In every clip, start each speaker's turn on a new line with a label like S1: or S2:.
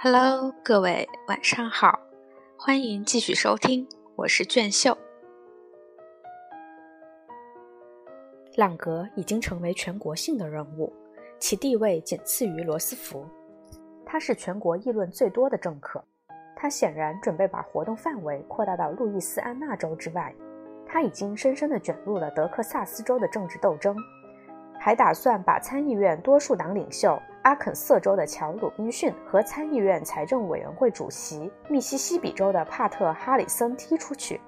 S1: Hello，各位晚上好，欢迎继续收听，我是卷秀。
S2: 朗格已经成为全国性的人物，其地位仅次于罗斯福。他是全国议论最多的政客。他显然准备把活动范围扩大到路易斯安那州之外。他已经深深地卷入了德克萨斯州的政治斗争，还打算把参议院多数党领袖。阿肯色州的乔·鲁宾逊和参议院财政委员会主席密西西比州的帕特·哈里森踢出去。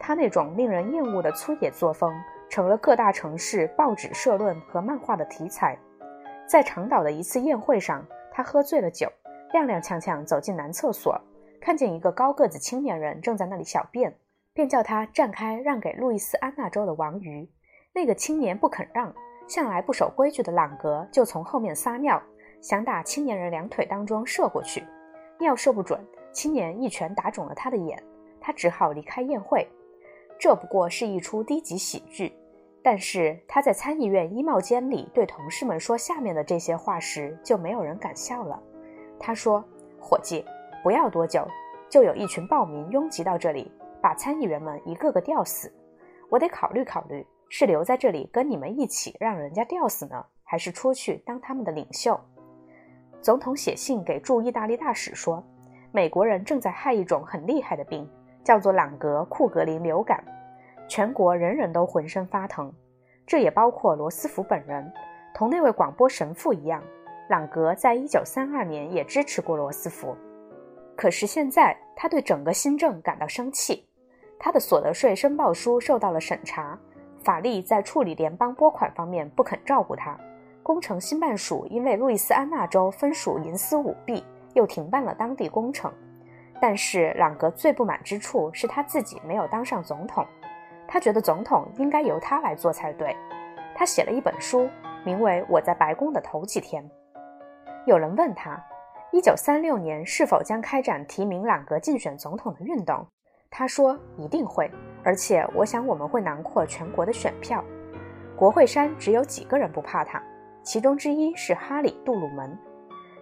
S2: 他那种令人厌恶的粗野作风成了各大城市报纸社论和漫画的题材。在长岛的一次宴会上，他喝醉了酒，踉踉跄跄走进男厕所，看见一个高个子青年人正在那里小便，便叫他站开，让给路易斯安那州的王鱼。那个青年不肯让，向来不守规矩的朗格就从后面撒尿。想打青年人两腿当中射过去，尿射不准，青年一拳打肿了他的眼，他只好离开宴会。这不过是一出低级喜剧，但是他在参议院衣帽间里对同事们说下面的这些话时，就没有人敢笑了。他说：“伙计，不要多久，就有一群暴民拥挤到这里，把参议员们一个个吊死。我得考虑考虑，是留在这里跟你们一起让人家吊死呢，还是出去当他们的领袖？”总统写信给驻意大利大使说：“美国人正在害一种很厉害的病，叫做朗格库格林流感，全国人人都浑身发疼。这也包括罗斯福本人。同那位广播神父一样，朗格在一九三二年也支持过罗斯福。可是现在他对整个新政感到生气。他的所得税申报书受到了审查，法利在处理联邦拨款方面不肯照顾他。”工程新办署因为路易斯安那州分属银丝舞弊，又停办了当地工程。但是朗格最不满之处是他自己没有当上总统，他觉得总统应该由他来做才对。他写了一本书，名为《我在白宫的头几天》。有人问他，一九三六年是否将开展提名朗格竞选总统的运动？他说一定会，而且我想我们会囊括全国的选票。国会山只有几个人不怕他。其中之一是哈里·杜鲁门，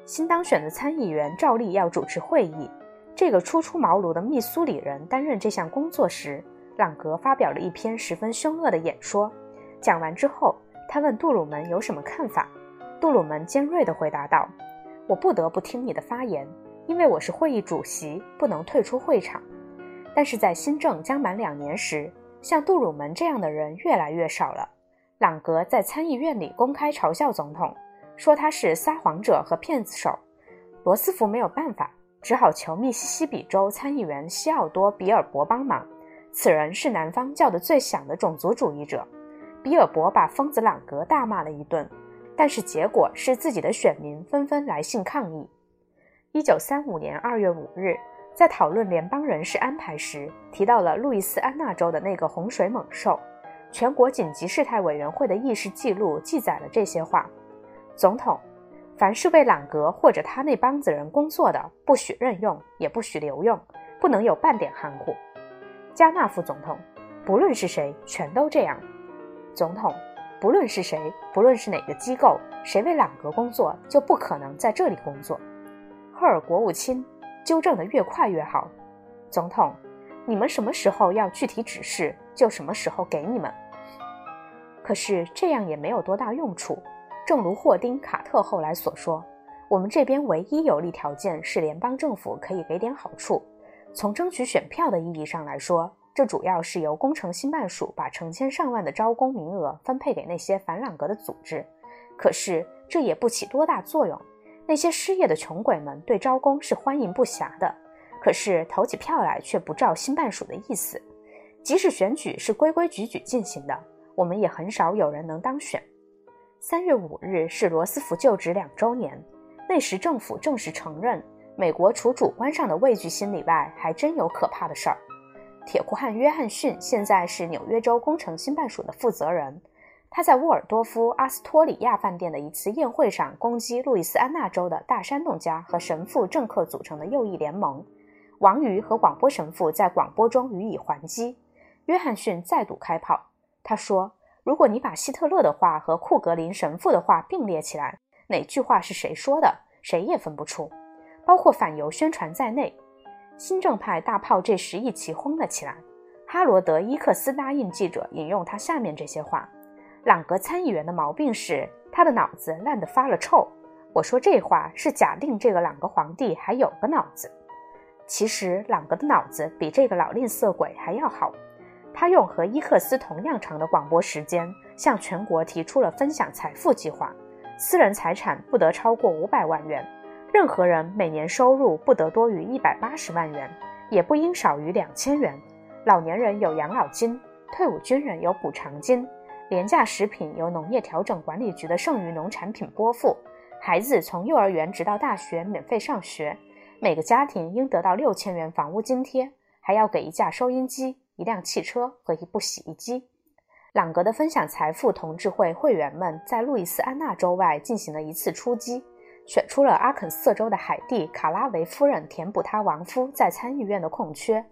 S2: 新当选的参议员照例要主持会议。这个初出茅庐的密苏里人担任这项工作时，朗格发表了一篇十分凶恶的演说。讲完之后，他问杜鲁门有什么看法。杜鲁门尖锐地回答道：“我不得不听你的发言，因为我是会议主席，不能退出会场。但是在新政将满两年时，像杜鲁门这样的人越来越少了。”朗格在参议院里公开嘲笑总统，说他是撒谎者和骗子手。罗斯福没有办法，只好求密西西比州参议员西奥多·比尔博帮忙。此人是南方叫得最响的种族主义者。比尔博把疯子朗格大骂了一顿，但是结果是自己的选民纷纷来信抗议。一九三五年二月五日，在讨论联邦人事安排时，提到了路易斯安那州的那个洪水猛兽。全国紧急事态委员会的议事记录记载了这些话：总统，凡是为朗格或者他那帮子人工作的，不许任用，也不许留用，不能有半点含糊。加纳副总统，不论是谁，全都这样。总统，不论是谁，不论是哪个机构，谁为朗格工作，就不可能在这里工作。赫尔国务卿，纠正的越快越好。总统。你们什么时候要具体指示，就什么时候给你们。可是这样也没有多大用处。正如霍丁·卡特后来所说，我们这边唯一有利条件是联邦政府可以给点好处。从争取选票的意义上来说，这主要是由工程新办署把成千上万的招工名额分配给那些反朗格的组织。可是这也不起多大作用。那些失业的穷鬼们对招工是欢迎不暇的。可是投起票来却不照新办署的意思，即使选举是规规矩矩进行的，我们也很少有人能当选。三月五日是罗斯福就职两周年，那时政府正式承认，美国除主观上的畏惧心理外，还真有可怕的事儿。铁库汉·约翰逊现在是纽约州工程新办署的负责人，他在沃尔多夫阿斯托里亚饭店的一次宴会上攻击路易斯安那州的大山洞家和神父政客组成的右翼联盟。王瑜和广播神父在广播中予以还击。约翰逊再度开炮，他说：“如果你把希特勒的话和库格林神父的话并列起来，哪句话是谁说的，谁也分不出。包括反犹宣传在内。新政派大炮这时一起轰了起来。哈罗德·伊克斯答应记者引用他下面这些话：“朗格参议员的毛病是他的脑子烂得发了臭。”我说这话是假定这个朗格皇帝还有个脑子。其实朗格的脑子比这个老吝啬鬼还要好。他用和伊克斯同样长的广播时间，向全国提出了分享财富计划：私人财产不得超过五百万元，任何人每年收入不得多于一百八十万元，也不应少于两千元。老年人有养老金，退伍军人有补偿金，廉价食品由农业调整管理局的剩余农产品拨付，孩子从幼儿园直到大学免费上学，每个家庭应得到六千元房屋津贴，还要给一架收音机。一辆汽车和一部洗衣机。朗格的分享财富同志会会员们在路易斯安那州外进行了一次出击，选出了阿肯色州的海蒂·卡拉维夫人填补他亡夫在参议院的空缺。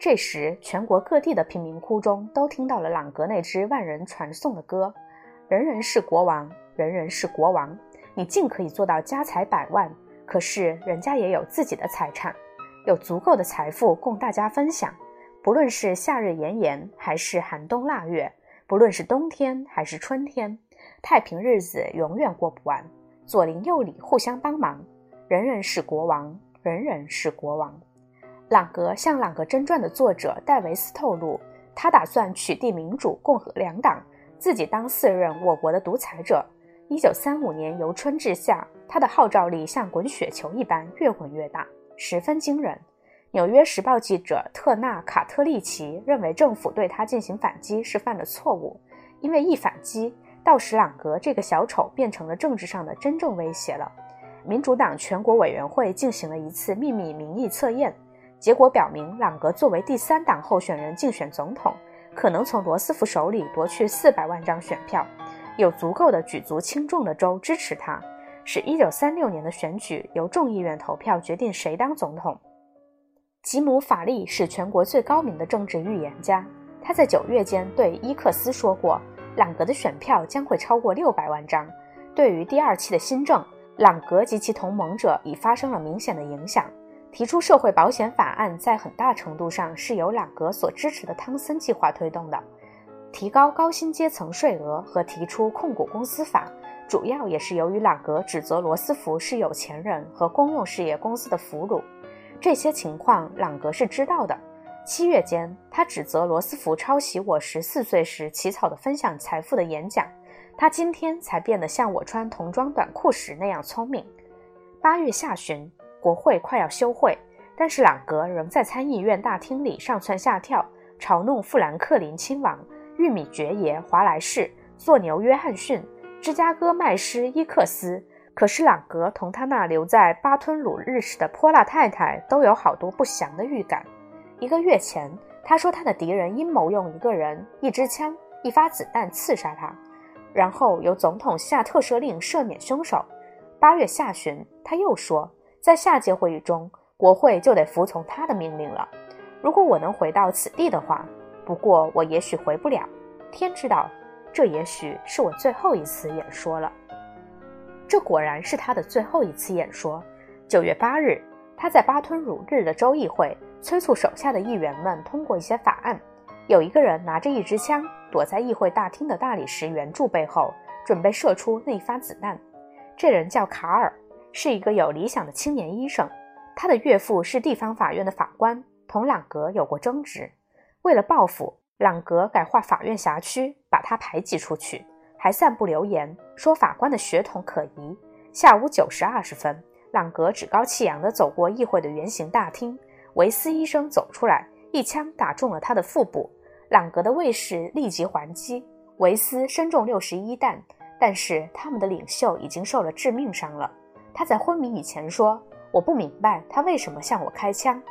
S2: 这时，全国各地的贫民窟中都听到了朗格那支万人传颂的歌：“人人是国王，人人是国王。你尽可以做到家财百万，可是人家也有自己的财产，有足够的财富供大家分享。”不论是夏日炎炎，还是寒冬腊月；不论是冬天还是春天，太平日子永远过不完。左邻右里互相帮忙，人人是国王，人人是国王。朗格向《朗格真传》的作者戴维斯透露，他打算取缔民主、共和两党，自己当四任我国的独裁者。一九三五年由春至夏，他的号召力像滚雪球一般越滚越大，十分惊人。《纽约时报》记者特纳·卡特利奇认为，政府对他进行反击是犯了错误，因为一反击，到时朗格这个小丑变成了政治上的真正威胁了。民主党全国委员会进行了一次秘密民意测验，结果表明，朗格作为第三党候选人竞选总统，可能从罗斯福手里夺去四百万张选票，有足够的举足轻重的州支持他，使一九三六年的选举由众议院投票决定谁当总统。吉姆·法利是全国最高明的政治预言家。他在九月间对伊克斯说过，朗格的选票将会超过六百万张。对于第二期的新政，朗格及其同盟者已发生了明显的影响。提出社会保险法案在很大程度上是由朗格所支持的汤森计划推动的。提高高薪阶层税额和提出控股公司法，主要也是由于朗格指责罗斯福是有钱人和公用事业公司的俘虏。这些情况，朗格是知道的。七月间，他指责罗斯福抄袭我十四岁时起草的分享财富的演讲。他今天才变得像我穿童装短裤时那样聪明。八月下旬，国会快要休会，但是朗格仍在参议院大厅里上蹿下跳，嘲弄富兰克林亲王、玉米爵爷华莱士、做牛约翰逊、芝加哥麦师伊克斯。可是朗格同他那留在巴吞鲁日时的泼辣太太都有好多不祥的预感。一个月前，他说他的敌人阴谋用一个人、一支枪、一发子弹刺杀他，然后由总统下特赦令赦免凶手。八月下旬，他又说，在下届会议中，国会就得服从他的命令了。如果我能回到此地的话，不过我也许回不了。天知道，这也许是我最后一次演说了。这果然是他的最后一次演说。九月八日，他在巴吞鲁日的州议会催促手下的议员们通过一些法案。有一个人拿着一支枪，躲在议会大厅的大理石圆柱背后，准备射出那一发子弹。这人叫卡尔，是一个有理想的青年医生。他的岳父是地方法院的法官，同朗格有过争执。为了报复，朗格改划法院辖区，把他排挤出去。还散布流言，说法官的血统可疑。下午九时二十分，朗格趾高气扬地走过议会的圆形大厅。维斯医生走出来，一枪打中了他的腹部。朗格的卫士立即还击，维斯身中六十一弹，但是他们的领袖已经受了致命伤了。他在昏迷以前说：“我不明白他为什么向我开枪。”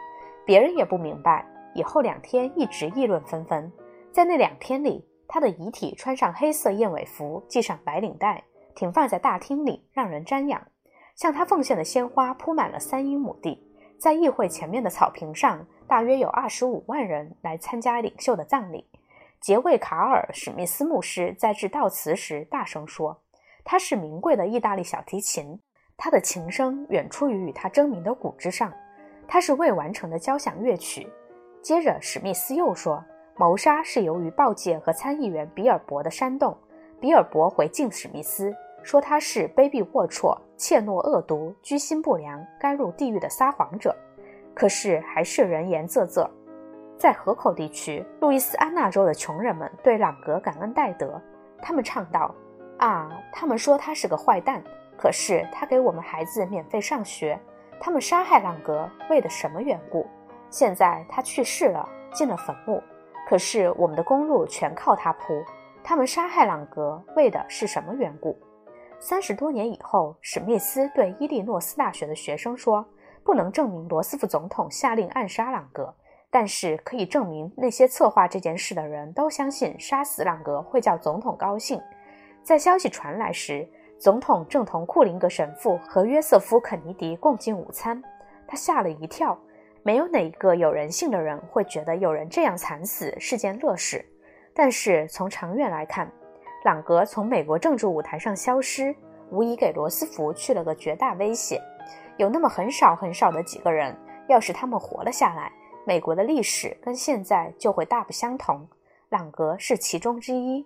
S2: 别人也不明白。以后两天一直议论纷纷。在那两天里。他的遗体穿上黑色燕尾服，系上白领带，停放在大厅里，让人瞻仰。向他奉献的鲜花铺满了三英亩地。在议会前面的草坪上，大约有二十五万人来参加领袖的葬礼。杰维卡尔·史密斯牧师在致悼词时大声说：“他是名贵的意大利小提琴。”他的琴声远出于与他争鸣的鼓之上，他是未完成的交响乐曲。接着，史密斯又说，谋杀是由于报界和参议员比尔博的煽动。比尔博回敬史密斯，说他是卑鄙龌龊、怯懦恶毒、居心不良、该入地狱的撒谎者。可是还是人言啧啧。在河口地区，路易斯安那州的穷人们对朗格感恩戴德，他们唱道：“啊，他们说他是个坏蛋，可是他给我们孩子免费上学。他们杀害朗格为的什么缘故？现在他去世了，进了坟墓，可是我们的公路全靠他铺。他们杀害朗格为的是什么缘故？”三十多年以后，史密斯对伊利诺斯大学的学生说：“不能证明罗斯福总统下令暗杀朗格。”但是可以证明，那些策划这件事的人都相信杀死朗格会叫总统高兴。在消息传来时，总统正同库林格神父和约瑟夫·肯尼迪共进午餐，他吓了一跳。没有哪一个有人性的人会觉得有人这样惨死是件乐事。但是从长远来看，朗格从美国政治舞台上消失，无疑给罗斯福去了个绝大威胁。有那么很少很少的几个人，要是他们活了下来。美国的历史跟现在就会大不相同，朗格是其中之一。